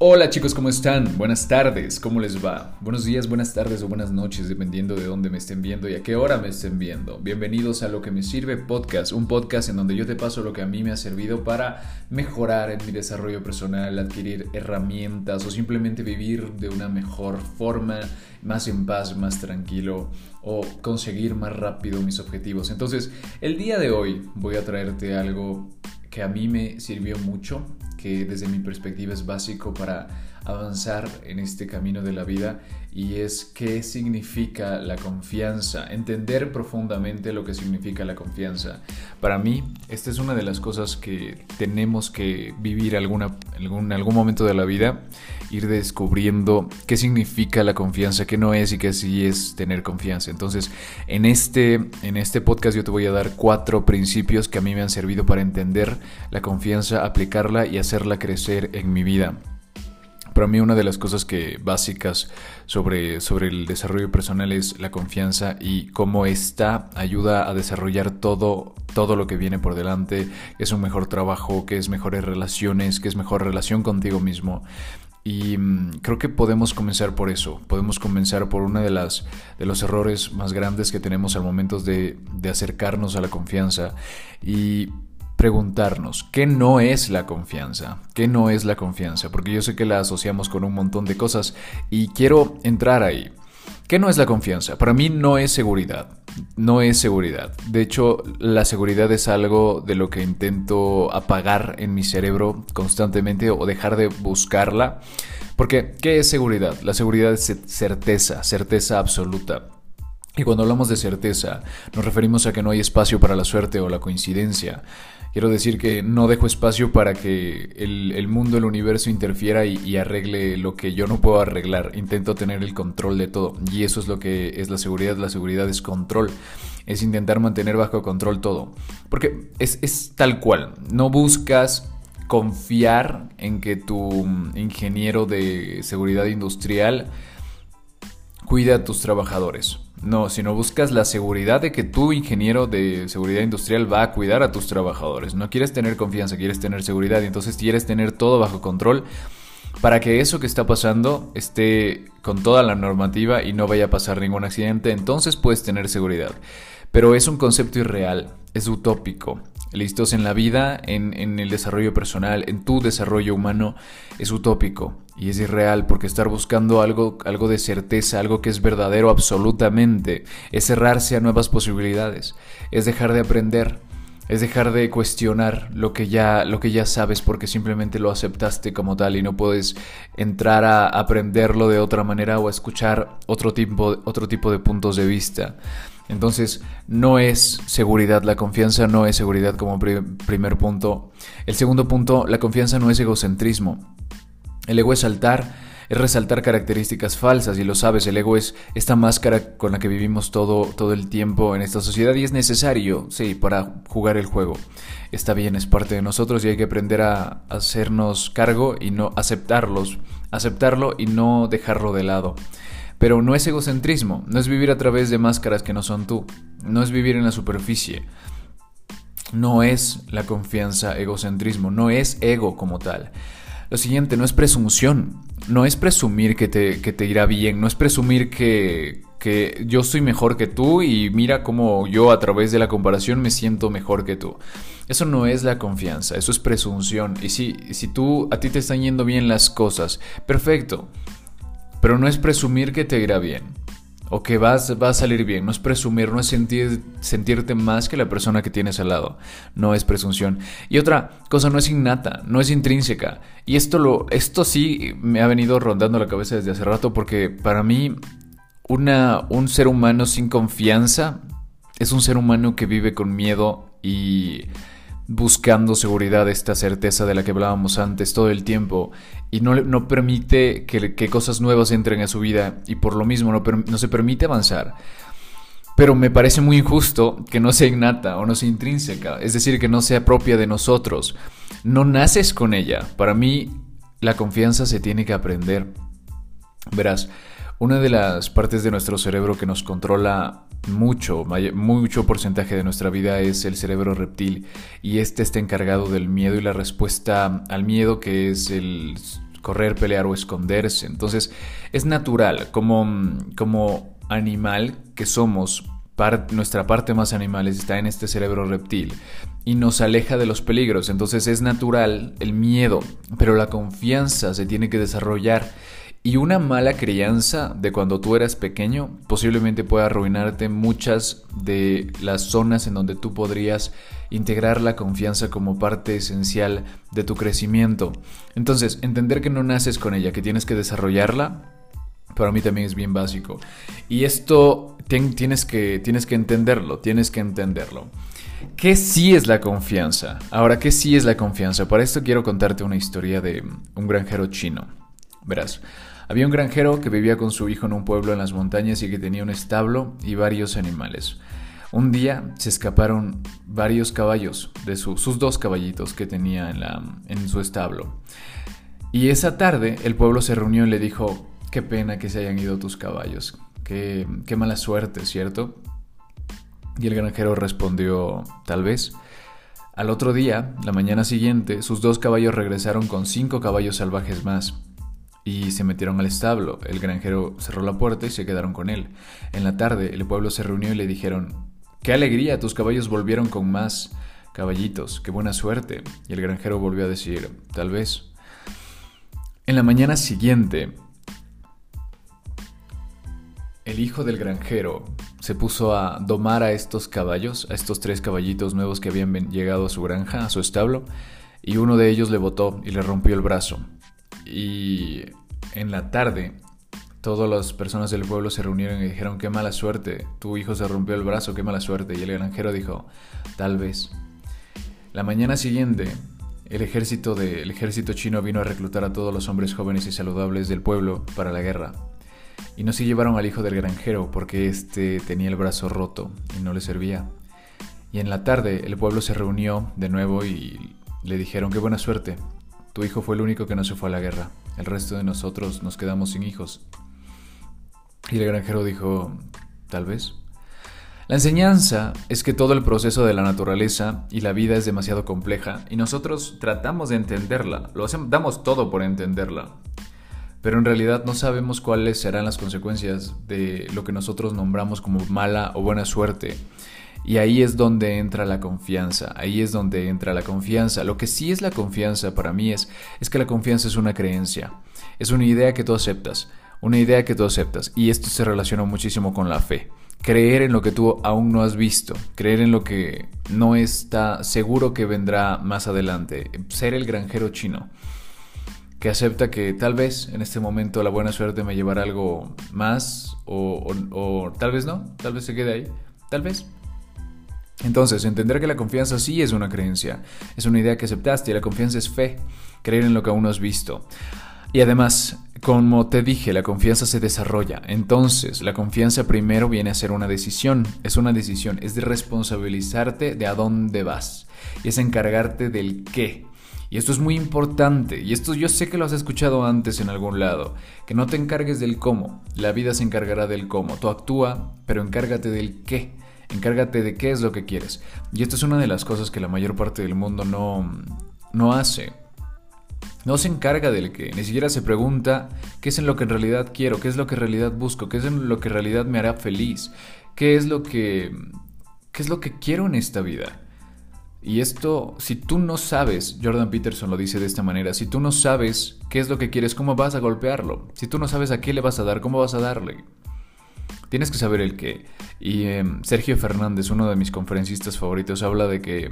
Hola chicos, ¿cómo están? Buenas tardes, ¿cómo les va? Buenos días, buenas tardes o buenas noches, dependiendo de dónde me estén viendo y a qué hora me estén viendo. Bienvenidos a Lo que me sirve podcast, un podcast en donde yo te paso lo que a mí me ha servido para mejorar en mi desarrollo personal, adquirir herramientas o simplemente vivir de una mejor forma, más en paz, más tranquilo o conseguir más rápido mis objetivos. Entonces, el día de hoy voy a traerte algo que a mí me sirvió mucho que desde mi perspectiva es básico para avanzar en este camino de la vida y es qué significa la confianza, entender profundamente lo que significa la confianza. Para mí, esta es una de las cosas que tenemos que vivir alguna, en algún momento de la vida, ir descubriendo qué significa la confianza, qué no es y qué sí es tener confianza. Entonces, en este, en este podcast yo te voy a dar cuatro principios que a mí me han servido para entender la confianza, aplicarla y hacerla crecer en mi vida. Para mí una de las cosas que básicas sobre, sobre el desarrollo personal es la confianza y cómo esta ayuda a desarrollar todo, todo lo que viene por delante, que es un mejor trabajo, que es mejores relaciones, que es mejor relación contigo mismo. Y mm, creo que podemos comenzar por eso. Podemos comenzar por uno de, las, de los errores más grandes que tenemos al momento de, de acercarnos a la confianza. Y preguntarnos qué no es la confianza, qué no es la confianza, porque yo sé que la asociamos con un montón de cosas y quiero entrar ahí. ¿Qué no es la confianza? Para mí no es seguridad, no es seguridad. De hecho, la seguridad es algo de lo que intento apagar en mi cerebro constantemente o dejar de buscarla. Porque, ¿qué es seguridad? La seguridad es certeza, certeza absoluta. Y cuando hablamos de certeza, nos referimos a que no hay espacio para la suerte o la coincidencia. Quiero decir que no dejo espacio para que el, mundo, el universo interfiera y, arregle lo que yo no puedo arreglar. Intento tener el control de todo. Y eso es lo que es la seguridad. La seguridad es control. Es intentar mantener bajo control todo. Porque es, tal cual. No buscas confiar en que tu ingeniero de seguridad industrial cuida a tus trabajadores. No, sino buscas la seguridad de que tu ingeniero de seguridad industrial va a cuidar a tus trabajadores. No quieres tener confianza, quieres tener seguridad y entonces quieres tener todo bajo control para que eso que está pasando esté con toda la normativa y no vaya a pasar ningún accidente. Entonces puedes tener seguridad. Pero es un concepto irreal, es utópico. Listos en la vida, en, en el desarrollo personal, en tu desarrollo humano, es utópico y es irreal porque estar buscando algo, algo de certeza, algo que es verdadero absolutamente, es cerrarse a nuevas posibilidades, es dejar de aprender, es dejar de cuestionar lo que ya, lo que ya sabes porque simplemente lo aceptaste como tal y no puedes entrar a aprenderlo de otra manera o a escuchar otro tipo, otro tipo de puntos de vista. Entonces, no es seguridad, la confianza no es seguridad como primer punto. El segundo punto, la confianza no es egocentrismo. El ego es saltar, es resaltar características falsas y lo sabes, el ego es esta máscara con la que vivimos todo, todo el tiempo en esta sociedad y es necesario, sí, para jugar el juego. Está bien, es parte de nosotros y hay que aprender a hacernos cargo y no aceptarlos, aceptarlo y no dejarlo de lado. Pero no es egocentrismo, no es vivir a través de máscaras que no son tú, no es vivir en la superficie. No es la confianza egocentrismo, no es ego como tal. Lo siguiente, no es presunción, no es presumir que te, que te irá bien, no es presumir que, que yo soy mejor que tú y mira cómo yo a través de la comparación me siento mejor que tú. Eso no es la confianza, eso es presunción. Y si, si tú a ti te están yendo bien las cosas, perfecto. Pero no es presumir que te irá bien o que vas, va a salir bien. No es presumir, no es sentir, sentirte más que la persona que tienes al lado. No es presunción. Y otra cosa, no es innata, no es intrínseca. Y esto, lo, esto sí me ha venido rondando la cabeza desde hace rato porque para mí una, un ser humano sin confianza es un ser humano que vive con miedo y buscando seguridad, esta certeza de la que hablábamos antes todo el tiempo y no, no permite que, cosas nuevas entren a su vida y por lo mismo no, no se permite avanzar. Pero me parece muy injusto que no sea innata o no sea intrínseca, es decir, que no sea propia de nosotros. No naces con ella. Para mí, la confianza se tiene que aprender. Verás, una de las partes de nuestro cerebro que nos controla mucho, mucho porcentaje de nuestra vida es el cerebro reptil y este está encargado del miedo y la respuesta al miedo que es el correr, pelear o esconderse. Entonces es natural, como, como animal que somos, nuestra parte más animal está en este cerebro reptil y nos aleja de los peligros. Entonces es natural el miedo, pero la confianza se tiene que desarrollar. Y una mala crianza de cuando tú eras pequeño posiblemente pueda arruinarte muchas de las zonas en donde tú podrías integrar la confianza como parte esencial de tu crecimiento. Entonces, entender que no naces con ella, que tienes que desarrollarla, para mí también es bien básico. Y esto tienes, que, tienes que entenderlo, tienes que entenderlo. ¿Qué sí es la confianza? Ahora, ¿qué sí es la confianza? Para esto quiero contarte una historia de un granjero chino. Verás, había un granjero que vivía con su hijo en un pueblo en las montañas y que tenía un establo y varios animales. Un día se escaparon varios caballos de sus dos caballitos que tenía en, su establo. Y esa tarde el pueblo se reunió y le dijo, qué pena que se hayan ido tus caballos, qué mala suerte, ¿cierto? Y el granjero respondió, tal vez. Al otro día, la mañana siguiente, sus dos caballos regresaron con cinco caballos salvajes más y se metieron al establo. El granjero cerró la puerta y se quedaron con él. En la tarde, el pueblo se reunió y le dijeron, ¡Qué alegría! Tus caballos volvieron con más caballitos, qué buena suerte. Y el granjero volvió a decir, tal vez. En la mañana siguiente, el hijo del granjero se puso a domar a estos caballos, a estos tres caballitos nuevos que habían llegado a su granja, a su establo, y uno de ellos le botó y le rompió el brazo. Y en la tarde, todas las personas del pueblo se reunieron y dijeron, qué mala suerte, tu hijo se rompió el brazo, qué mala suerte. Y el granjero dijo, tal vez. La mañana siguiente, el ejército, de, ejército chino vino a reclutar a todos los hombres jóvenes y saludables del pueblo para la guerra. Y no se llevaron al hijo del granjero porque éste tenía el brazo roto y no le servía. Y en la tarde el pueblo se reunió de nuevo y le dijeron qué buena suerte. Tu hijo fue el único que no se fue a la guerra. El resto de nosotros nos quedamos sin hijos. Y el granjero dijo, tal vez. La enseñanza es que todo el proceso de la naturaleza y la vida es demasiado compleja y nosotros tratamos de entenderla, lo damos todo por entenderla pero en realidad no sabemos cuáles serán las consecuencias de lo que nosotros nombramos como mala o buena suerte. Y ahí es donde entra la confianza, ahí es donde entra la confianza. Lo que sí es la confianza para mí es, es que la confianza es una creencia, es una idea que tú aceptas, una idea que tú aceptas. Y esto se relaciona muchísimo con la fe. Creer en lo que tú aún no has visto, creer en lo que no está seguro que vendrá más adelante, ser el granjero chino que acepta que tal vez en este momento la buena suerte me llevará algo más o, tal vez no, tal vez se quede ahí, tal vez. Entonces, entender que la confianza sí es una creencia, es una idea que aceptaste y la confianza es fe, creer en lo que aún no has visto. Y además, como te dije, la confianza se desarrolla. Entonces, la confianza primero viene a ser una decisión. Es una decisión, es de responsabilizarte de a dónde vas. Y es encargarte del qué. Y esto es muy importante, y esto yo sé que lo has escuchado antes en algún lado, que no te encargues del cómo, la vida se encargará del cómo, tú actúa, pero encárgate del qué, encárgate de qué es lo que quieres. Y esto es una de las cosas que la mayor parte del mundo no, no hace. No se encarga del qué, ni siquiera se pregunta qué es en lo que en realidad quiero, qué es lo que en realidad busco, qué es en lo que en realidad me hará feliz, qué es lo que, qué es lo que quiero en esta vida. Y esto, si tú no sabes, Jordan Peterson lo dice de esta manera, si tú no sabes qué es lo que quieres, ¿cómo vas a golpearlo? Si tú no sabes a qué le vas a dar, ¿cómo vas a darle? Tienes que saber el qué. Y em, Sergio Fernández, uno de mis conferencistas favoritos, habla de que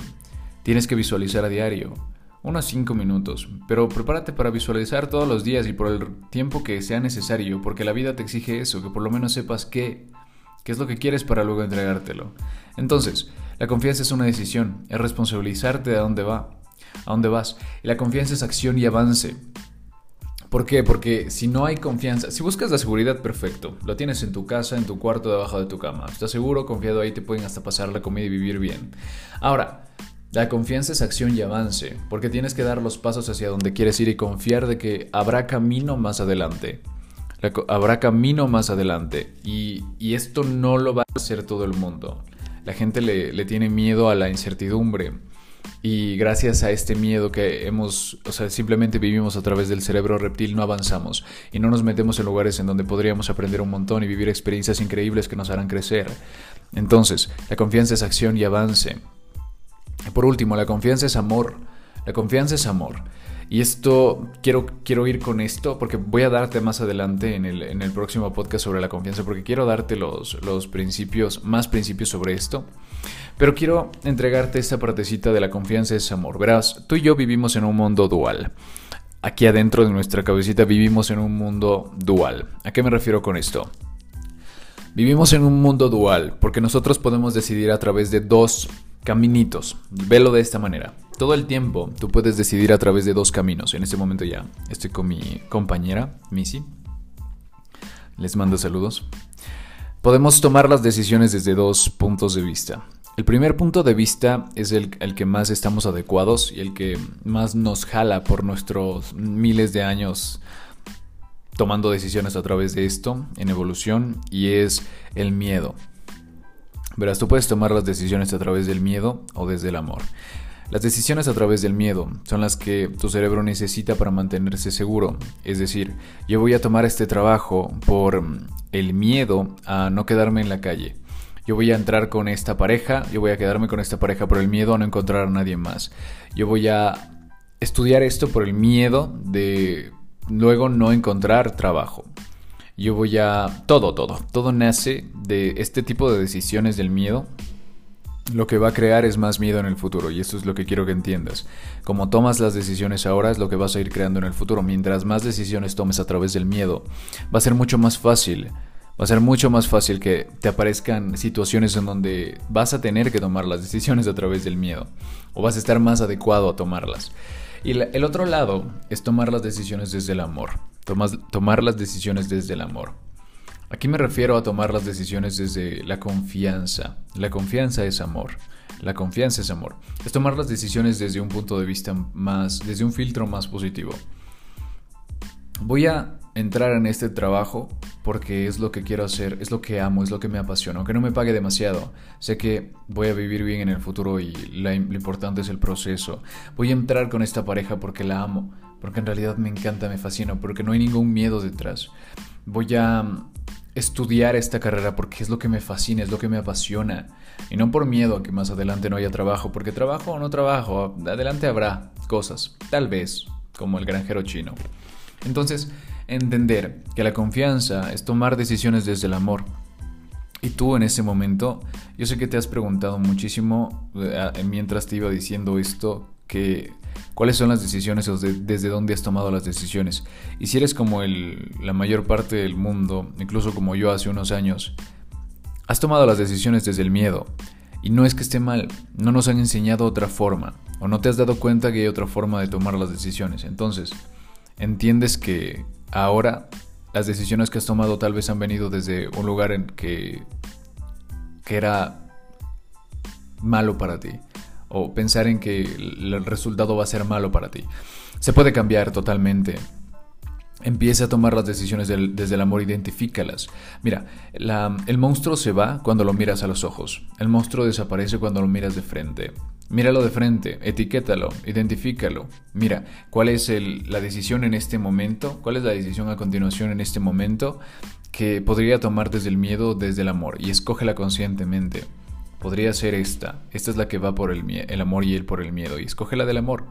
tienes que visualizar a diario, unos 5 minutos, pero prepárate para visualizar todos los días y por el tiempo que sea necesario, porque la vida te exige eso, que por lo menos sepas qué, qué es lo que quieres para luego entregártelo. Entonces, la confianza es una decisión, es responsabilizarte de a dónde va, a dónde vas. Y la confianza es acción y avance. ¿Por qué? Porque si no hay confianza, si buscas la seguridad, perfecto. Lo tienes en tu casa, en tu cuarto, debajo de tu cama. Estás seguro, confiado ahí, te pueden hasta pasar la comida y vivir bien. Ahora, la confianza es acción y avance, porque tienes que dar los pasos hacia donde quieres ir y confiar de que habrá camino más adelante. Habrá camino más adelante. Y, y esto no lo va a hacer todo el mundo. La gente le, tiene miedo a la incertidumbre. Y gracias a este miedo que hemos, o sea, simplemente vivimos a través del cerebro reptil, no avanzamos y no nos metemos en lugares en donde podríamos aprender un montón y vivir experiencias increíbles que nos harán crecer. Entonces, la confianza es acción y avance. Por último, la confianza es amor. La confianza es amor. Y esto, quiero, quiero ir con esto porque voy a darte más adelante en el, en el próximo podcast sobre la confianza, porque quiero darte los, los principios, más principios sobre esto. Pero quiero entregarte esta partecita de la confianza es amor. Verás, tú y yo vivimos en un mundo dual. Aquí adentro de nuestra cabecita vivimos en un mundo dual. ¿A qué me refiero con esto? Vivimos en un mundo dual porque nosotros podemos decidir a través de dos caminitos. Velo de esta manera. Todo el tiempo tú puedes decidir a través de dos caminos. En este momento ya estoy con mi compañera, Missy. Les mando saludos. Podemos tomar las decisiones desde dos puntos de vista. El primer punto de vista es el, que más estamos adecuados y el que más nos jala por nuestros miles de años tomando decisiones a través de esto en evolución y es el miedo. Verás, tú puedes tomar las decisiones a través del miedo o desde el amor. Las decisiones a través del miedo son las que tu cerebro necesita para mantenerse seguro. Es decir, yo voy a tomar este trabajo por el miedo a no quedarme en la calle yo voy a entrar con esta pareja, yo voy a quedarme con esta pareja por el miedo a no encontrar a nadie más. Yo voy a estudiar esto por el miedo de luego no encontrar trabajo. Yo voy a... Todo, todo. Todo nace de este tipo de decisiones del miedo. Lo que va a crear es más miedo en el futuro y esto es lo que quiero que entiendas. Como tomas las decisiones ahora es lo que vas a ir creando en el futuro. Mientras más decisiones tomes a través del miedo, va a ser mucho más fácil va a ser mucho más fácil que te aparezcan situaciones en donde vas a tener que tomar las decisiones a través del miedo o vas a estar más adecuado a tomarlas. Y el otro lado es tomar las decisiones desde el amor, tomar las decisiones desde el amor. Aquí me refiero a tomar las decisiones desde la confianza. La confianza es amor. La confianza es amor. Es tomar las decisiones desde un punto de vista más, desde un filtro más positivo. Voy a entrar en este trabajo porque es lo que quiero hacer, es lo que amo, es lo que me apasiona, aunque no me pague demasiado. Sé que voy a vivir bien en el futuro y lo importante es el proceso. Voy a entrar con esta pareja porque la amo, porque en realidad me encanta, me fascina, porque no hay ningún miedo detrás. Voy a estudiar esta carrera porque es lo que me fascina, es lo que me apasiona. Y no por miedo a que más adelante no haya trabajo, porque trabajo o no trabajo, adelante habrá cosas, tal vez, como el granjero chino. Entonces, entender que la confianza es tomar decisiones desde el amor. Y tú en ese momento, yo sé que te has preguntado muchísimo eh, mientras te iba diciendo esto, que cuáles son las decisiones o desde dónde has tomado las decisiones. Y si eres como el, la mayor parte del mundo, incluso como yo hace unos años, has tomado las decisiones desde el miedo. Y no es que esté mal, no nos han enseñado otra forma, o no te has dado cuenta que hay otra forma de tomar las decisiones. Entonces, entiendes que ahora las decisiones que has tomado tal vez han venido desde un lugar en que, que era malo para ti. O pensar en que el resultado va a ser malo para ti. Se puede cambiar totalmente. Empieza a tomar las decisiones desde el amor, identifícalas. Mira, el monstruo se va cuando lo miras a los ojos. El monstruo desaparece cuando lo miras de frente. Míralo de frente, etiquétalo, identifícalo. Mira, ¿cuál es la decisión en este momento? ¿Cuál es la decisión a continuación en este momento que podría tomar desde el miedo desde el amor? Y escógela conscientemente. Podría ser esta. Esta es la que va por el, el amor y él por el miedo. Y escógela del amor.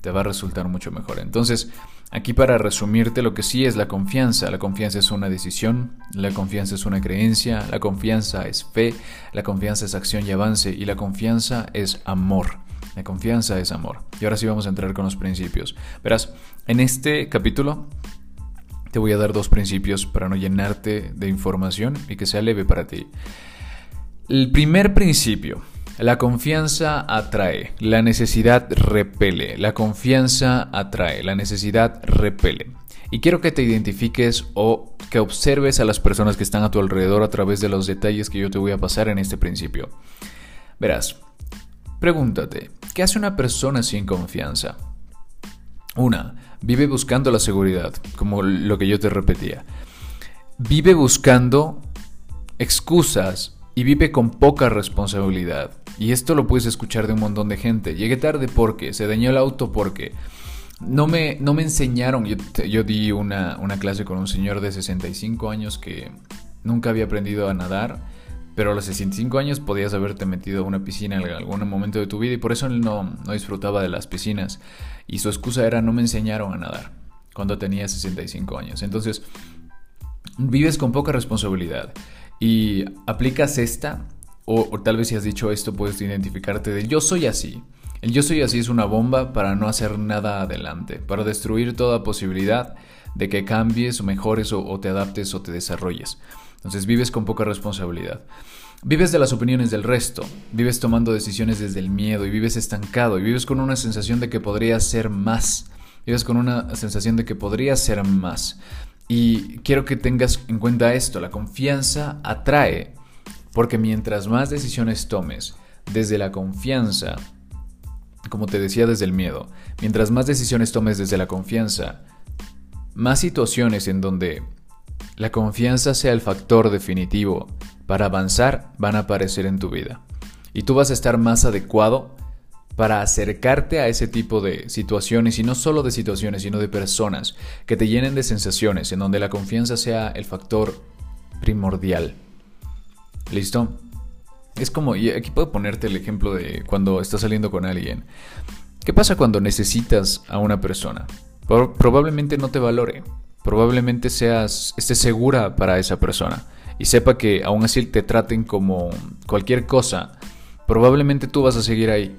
Te va a resultar mucho mejor. Entonces, Aquí para resumirte lo que sí es la confianza. La confianza es una decisión, la confianza es una creencia, la confianza es fe, la confianza es acción y avance y la confianza es amor. La confianza es amor. Y ahora sí vamos a entrar con los principios. Verás, en este capítulo te voy a dar dos principios para no llenarte de información y que sea leve para ti. El primer principio la confianza atrae, la necesidad repele, la confianza atrae, la necesidad repele. Y quiero que te identifiques o que observes a las personas que están a tu alrededor a través de los detalles que yo te voy a pasar en este principio. Verás, pregúntate, ¿qué hace una persona sin confianza? Una, vive buscando la seguridad, como lo que yo te repetía. Vive buscando excusas y vive con poca responsabilidad. Y esto lo puedes escuchar de un montón de gente. Llegué tarde porque, se dañó el auto porque, no me, no me enseñaron, yo, yo di una, una, clase con un señor de 65 años que nunca había aprendido a nadar, pero a los 65 años podías haberte metido a una piscina en algún momento de tu vida y por eso él no, no disfrutaba de las piscinas. Y su excusa era no me enseñaron a nadar cuando tenía 65 años. Entonces, vives con poca responsabilidad y aplicas esta, o, tal vez si has dicho esto puedes identificarte de yo soy así. El yo soy así es una bomba para no hacer nada adelante, para destruir toda posibilidad de que cambies o mejores o, te adaptes o te desarrolles. Entonces vives con poca responsabilidad. Vives de las opiniones del resto, vives tomando decisiones desde el miedo y vives estancado y vives con una sensación de que podría ser más. Vives con una sensación de que podría ser más. Y quiero que tengas en cuenta esto, la confianza atrae, porque mientras más decisiones tomes desde la confianza, como te decía desde el miedo, mientras más decisiones tomes desde la confianza, más situaciones en donde la confianza sea el factor definitivo para avanzar van a aparecer en tu vida. Y tú vas a estar más adecuado para acercarte a ese tipo de situaciones y no solo de situaciones, sino de personas que te llenen de sensaciones en donde la confianza sea el factor primordial. ¿Listo? Es como, y aquí puedo ponerte el ejemplo de cuando estás saliendo con alguien. ¿Qué pasa cuando necesitas a una persona? Probablemente no te valore, probablemente seas, estés segura para esa persona y sepa que aún así te traten como cualquier cosa, probablemente tú vas a seguir ahí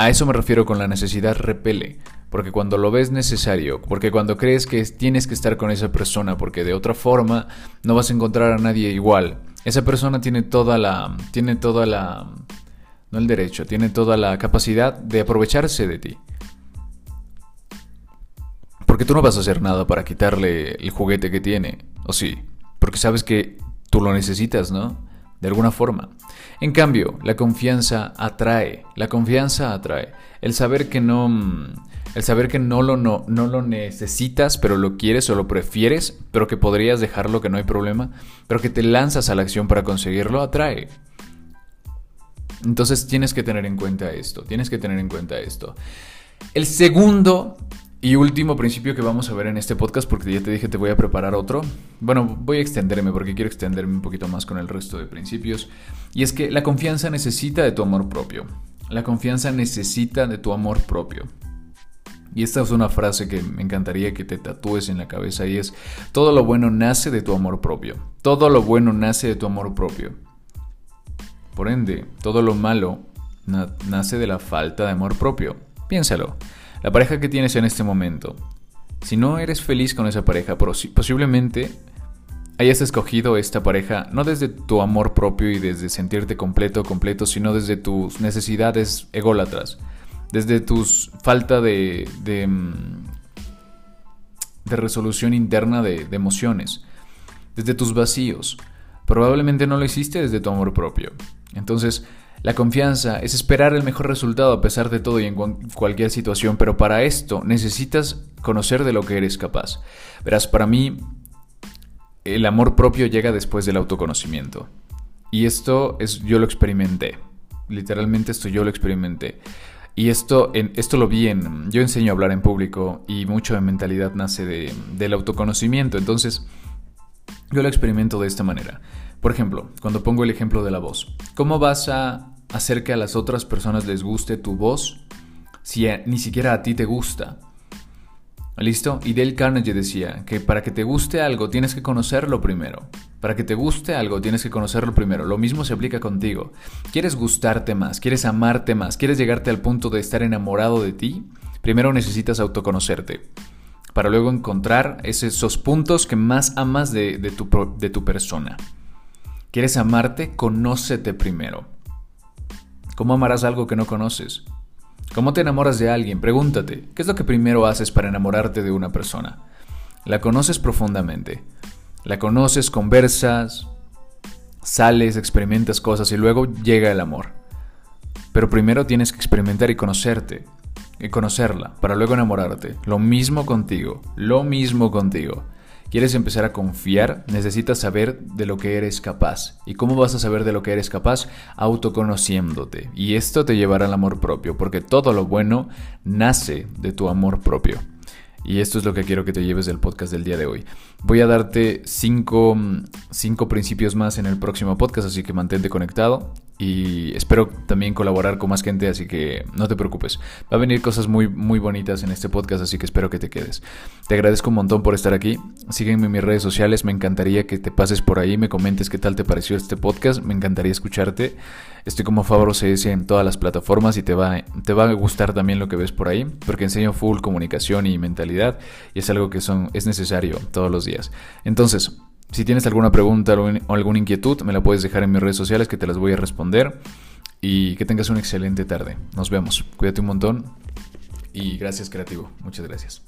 a eso me refiero con la necesidad repele, porque cuando lo ves necesario, porque cuando crees que tienes que estar con esa persona, porque de otra forma no vas a encontrar a nadie igual. Esa persona tiene toda la tiene toda la no el derecho, tiene toda la capacidad de aprovecharse de ti. Porque tú no vas a hacer nada para quitarle el juguete que tiene, o sí, porque sabes que tú lo necesitas, ¿no? De alguna forma. En cambio, la confianza atrae, la confianza atrae. El saber que no, mm, el saber que no lo, no, no lo necesitas, pero lo quieres o lo prefieres, pero que podrías dejarlo, que no hay problema, pero que te lanzas a la acción para conseguirlo, atrae. Entonces tienes que tener en cuenta esto, tienes que tener en cuenta esto. El segundo y último principio que vamos a ver en este podcast, porque ya te dije te voy a preparar otro. Bueno, voy a extenderme porque quiero extenderme un poquito más con el resto de principios. Y es que la confianza necesita de tu amor propio. La confianza necesita de tu amor propio. Y esta es una frase que me encantaría que te tatúes en la cabeza y es, todo lo bueno nace de tu amor propio. Todo lo bueno nace de tu amor propio. Por ende, todo lo malo nace de la falta de amor propio. Piénsalo. La pareja que tienes en este momento, si no eres feliz con esa pareja, posiblemente hayas escogido esta pareja no desde tu amor propio y desde sentirte completo completo, sino desde tus necesidades ególatras, desde tu falta de, de, mm, de resolución interna de, de emociones, desde tus vacíos. Probablemente no lo hiciste desde tu amor propio. Entonces, la confianza es esperar el mejor resultado a pesar de todo y en cualquier situación, pero para esto necesitas conocer de lo que eres capaz. Verás, para mí el amor propio llega después del autoconocimiento. Y esto es yo lo experimenté. Literalmente esto yo lo experimenté. Y esto, esto lo vi en... Yo enseño a hablar en público y mucho de mentalidad nace de, del autoconocimiento. Entonces, yo lo experimento de esta manera. Por ejemplo, cuando pongo el ejemplo de la voz, ¿cómo vas a hacer que a las otras personas les guste tu voz si ni siquiera a ti te gusta? ¿Listo? Y Dale Carnegie decía que para que te guste algo tienes que conocerlo primero. Para que te guste algo tienes que conocerlo primero. Lo mismo se aplica contigo. ¿Quieres gustarte más? ¿Quieres amarte más? ¿Quieres llegarte al punto de estar enamorado de ti? Primero necesitas autoconocerte. Para luego encontrar esos puntos que más amas de, tu, de tu persona. ¿Quieres amarte? Conócete primero. ¿Cómo amarás algo que no conoces? ¿Cómo te enamoras de alguien? Pregúntate, ¿qué es lo que primero haces para enamorarte de una persona? La conoces profundamente. La conoces, conversas, sales, experimentas cosas y luego llega el amor. Pero primero tienes que experimentar y conocerte, y conocerla, para luego enamorarte. Lo mismo contigo, lo mismo contigo. Quieres empezar a confiar, necesitas saber de lo que eres capaz. ¿Y cómo vas a saber de lo que eres capaz? Autoconociéndote. Y esto te llevará al amor propio, porque todo lo bueno nace de tu amor propio. Y esto es lo que quiero que te lleves del podcast del día de hoy. Voy a darte cinco, cinco principios más en el próximo podcast, así que mantente conectado y espero también colaborar con más gente, así que no te preocupes. Va a venir cosas muy, muy bonitas en este podcast, así que espero que te quedes. Te agradezco un montón por estar aquí. Sígueme en mis redes sociales, me encantaría que te pases por ahí, me comentes qué tal te pareció este podcast, me encantaría escucharte. Estoy como Fabro CS en todas las plataformas y te va, te va a gustar también lo que ves por ahí, porque enseño full comunicación y mentalidad y es algo que son, es necesario todos los días. Entonces, si tienes alguna pregunta o alguna inquietud, me la puedes dejar en mis redes sociales que te las voy a responder. Y que tengas una excelente tarde. Nos vemos. Cuídate un montón. Y gracias, creativo. Muchas gracias.